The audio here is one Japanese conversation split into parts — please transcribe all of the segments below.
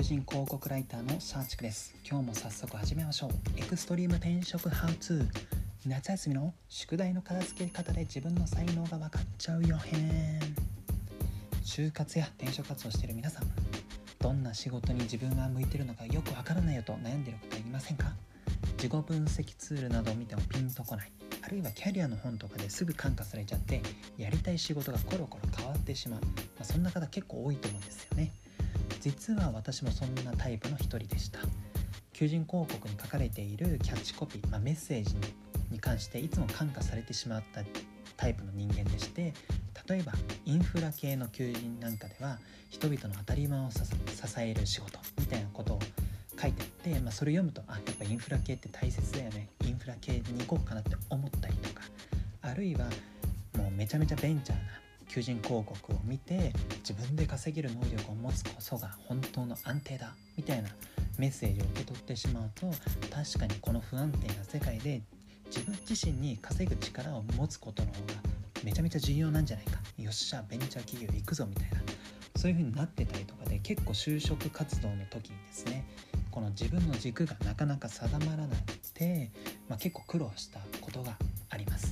求人広告ライターのシャーチクです。今日も早速始めましょう。エクストリーム転職ハウツー。夏休みの宿題の片付け方で自分の才能が分かっちゃうよ編。就活や転職活動している皆さんどんな仕事に自分が向いてるのかよくわからないよと悩んでいる方いませんか？自己分析ツールなどを見てもピンとこない。あるいはキャリアの本とかですぐ感化されちゃってやりたい仕事がコロコロ変わってしまう、まあ、そんな方結構多いと思うんですよね。実は私もそんなタイプの一人でした。求人広告に書かれているキャッチコピー、まあ、メッセージに関していつも感化されてしまったタイプの人間でして例えばインフラ系の求人なんかでは人々の当たり前を支える仕事みたいなことを書いてあって、まあ、それ読むとあやっぱインフラ系って大切だよね。インフラ系に行こうかなって思ったりとかあるいはもうめちゃめちゃベンチャーな求人広告を見て自分で稼げる能力を持つこそが本当の安定だみたいなメッセージを受け取ってしまうと確かにこの不安定な世界で自分自身に稼ぐ力を持つことの方がめちゃめちゃ重要なんじゃないか。よっしゃベンチャー企業行くぞみたいな。そういう風になってたりとかで結構就職活動の時にですねこの自分の軸がなかなか定まらなくて、まあ、結構苦労したことがあります。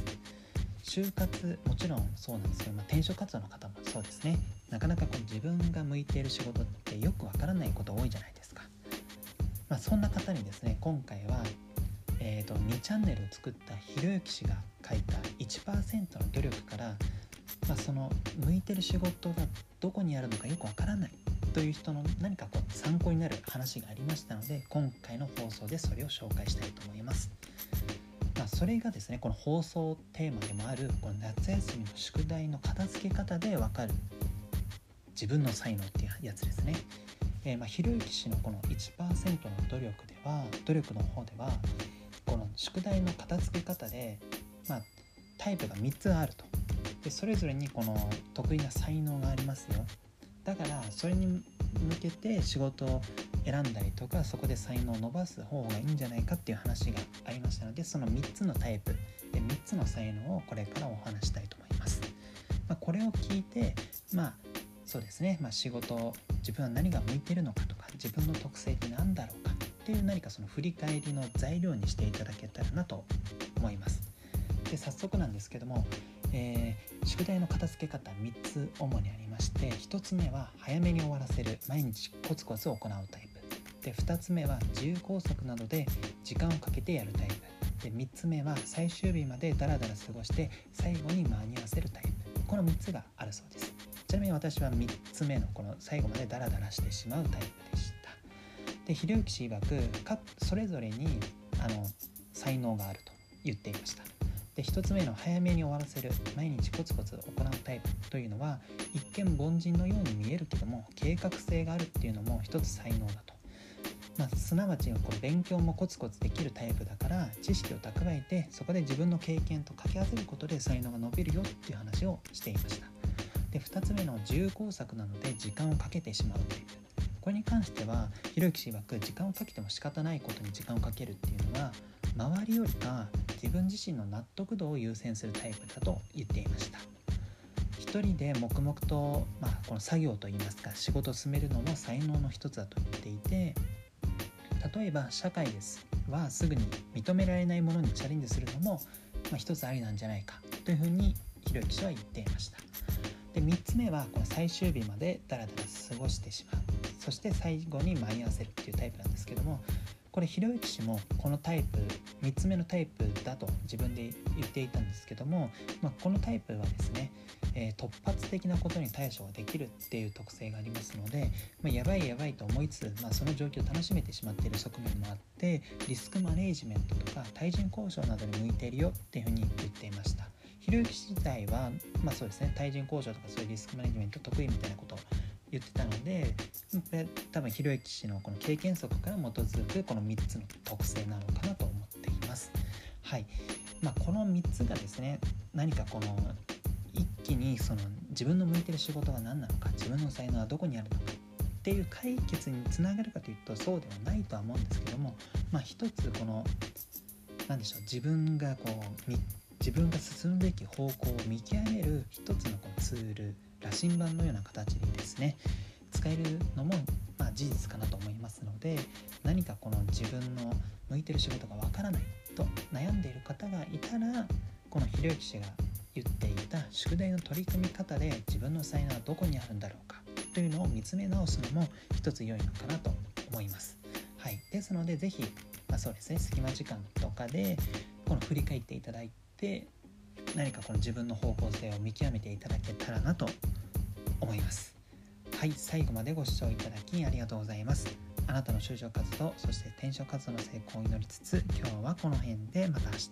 就活もちろんそうなんですけど、まあ、転職活動の方もそうですねなかなかこう自分が向いている仕事ってよくわからないこと多いじゃないですか、まあ、そんな方にですね今回は、えーと、2チャンネルを作ったひろゆき氏が書いた1%の努力から、まあ、その向いてる仕事がどこにあるのかよくわからないという人の何かこう参考になる話がありましたので今回の放送でそれを紹介したいと思います。まあ、それがですねこの放送テーマでもあるこの夏休みの宿題の片付け方で分かる自分の才能っていうやつですね。え、まひろゆき氏のこの1%の努力では努力の方ではこの宿題の片付け方で、まあ、タイプが3つあるとでそれぞれにこの得意な才能がありますよだからそれに向けて仕事選んだりとかそこで才能を伸ばす方がいいんじゃないかっていう話がありましたのでその3つのタイプで3つの才能をこれからお話したいと思います、まあ、これを聞いてまあそうですね、まあ、仕事自分は何が向いてるのかとか自分の特性って何だろうかっていう何かその振り返りの材料にしていただけたらなと思います。で早速なんですけども、えー、宿題の片付け方3つ主にありまして1つ目は早めに終わらせる。毎日コツコツ行うタイで2つ目は自由工作などで時間をかけてやるタイプ。で3つ目は最終日までダラダラ過ごして最後に間に合わせるタイプ。この3つがあるそうです。ちなみに私は3つ目のこの最後までダラダラしてしまうタイプでした。でひろゆき氏曰くかそれぞれにあの才能があると言っていました。で1つ目の早めに終わらせる毎日コツコツ行うタイプというのは一見凡人のように見えるけども計画性があるっていうのも一つ才能だと、まあ、すなわちこう勉強もコツコツできるタイプだから知識を蓄えてそこで自分の経験と掛け合わせることで才能が伸びるよっていう話をしていました。で2つ目の自由工作なので時間をかけてしまうタイプこれに関してはひろゆき氏曰く時間をかけても仕方ないことに時間をかけるっていうのは周りよりか自分自身の納得度を優先するタイプだと言っていました。一人で黙々と、まあ、この作業といいますか仕事を進めるのも才能の一つだと言っていて例えば社会ですはすぐに認められないものにチャレンジするのも、まあ、一つありなんじゃないかというふうにひろゆき氏は言っていました。で3つ目はこの最終日までダラダラ過ごしてしまう。そして最後に間に合わせるっていうタイプなんですけどもこれひろゆき氏もこのタイプ3つ目のタイプだと自分で言っていたんですけども、まあ、このタイプはですね、えー、突発的なことに対処ができるっていう特性がありますので、まあ、やばいやばいと思いつつ、まあ、その状況を楽しめてしまっている側面もあってリスクマネージメントとか対人交渉などに向いているよっていうふうに言っていました。ひろゆき氏自体は、まあ、そうですね対人交渉とかそういうリスクマネジメント得意みたいなことを言ってたので多分ひろゆき氏のこの経験則から基づくこの3つの特性なのかなと思っています。はいまあ、この3つがですね何かこの一気にその自分の向いてる仕事が何なのか自分の才能はどこにあるのかっていう解決につながるかというとそうではないとは思うんですけども、まあ、一つこの何でしょう自分がこう自分が進むべき方向を見極める一つのこのツール羅針盤のような形でですね使えるのもまあ、事実かなと思いますので何かこの自分の向いてる仕事がわからないと悩んでいる方がいたらこのひろゆき氏が言っていた宿題の取り組み方で自分の才能はどこにあるんだろうかというのを見つめ直すのも一つ良いのかなと思います。はい、ですので是非、まあ、そうですね隙間時間とかでこの振り返っていただいて何かこの自分の方向性を見極めていただけたらなと思います。はい最後までご視聴いただきありがとうございます。あなたの就職活動そして転職活動の成功を祈りつつ今日はこの辺でまた明日。